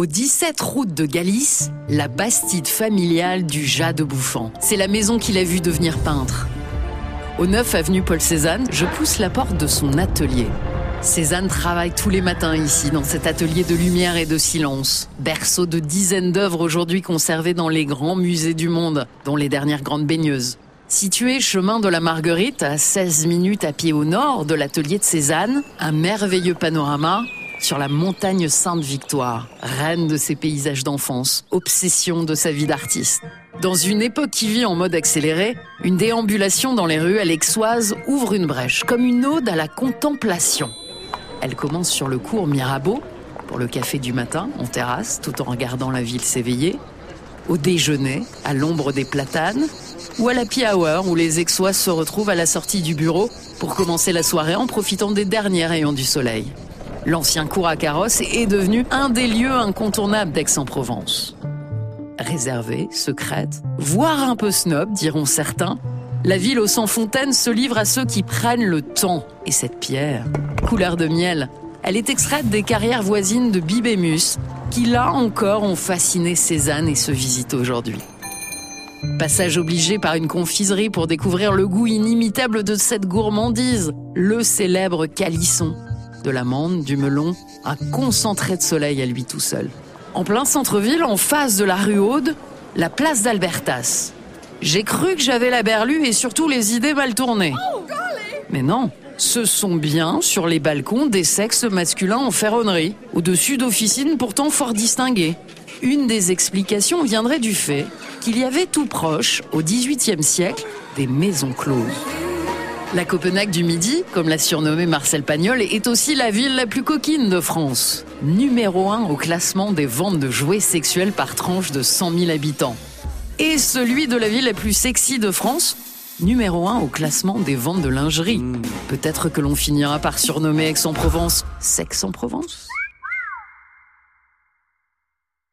Au 17 route de Galice, la bastide familiale du Jas de Bouffant. C'est la maison qu'il a vu devenir peintre. Au 9 avenue Paul Cézanne, je pousse la porte de son atelier. Cézanne travaille tous les matins ici, dans cet atelier de lumière et de silence. Berceau de dizaines d'œuvres aujourd'hui conservées dans les grands musées du monde, dont les dernières grandes baigneuses. Situé chemin de la Marguerite, à 16 minutes à pied au nord de l'atelier de Cézanne, un merveilleux panorama sur la montagne Sainte-Victoire, reine de ses paysages d'enfance, obsession de sa vie d'artiste. Dans une époque qui vit en mode accéléré, une déambulation dans les rues alexoises ouvre une brèche, comme une ode à la contemplation. Elle commence sur le cours Mirabeau, pour le café du matin, en terrasse, tout en regardant la ville s'éveiller, au déjeuner, à l'ombre des platanes, ou à la hour où les Aixois se retrouvent à la sortie du bureau pour commencer la soirée en profitant des derniers rayons du soleil. L'ancien cours à carrosse est devenu un des lieux incontournables d'Aix-en-Provence. Réservée, secrète, voire un peu snob, diront certains, la ville aux 100 fontaines se livre à ceux qui prennent le temps. Et cette pierre, couleur de miel, elle est extraite des carrières voisines de Bibémus, qui là encore ont fasciné Cézanne et se visitent aujourd'hui. Passage obligé par une confiserie pour découvrir le goût inimitable de cette gourmandise, le célèbre calisson, de l'amande, du melon, un concentré de soleil à lui tout seul. En plein centre-ville, en face de la rue Aude, la place d'Albertas. J'ai cru que j'avais la berlue et surtout les idées mal tournées. Mais non, ce sont bien sur les balcons des sexes masculins en ferronnerie, au-dessus d'officines pourtant fort distinguées. Une des explications viendrait du fait qu'il y avait tout proche, au XVIIIe siècle, des maisons closes. La Copenhague du Midi, comme l'a surnommé Marcel Pagnol, est aussi la ville la plus coquine de France. Numéro 1 au classement des ventes de jouets sexuels par tranche de 100 000 habitants. Et celui de la ville la plus sexy de France, numéro 1 au classement des ventes de lingerie. Peut-être que l'on finira par surnommer Aix-en-Provence Sex-en-Provence?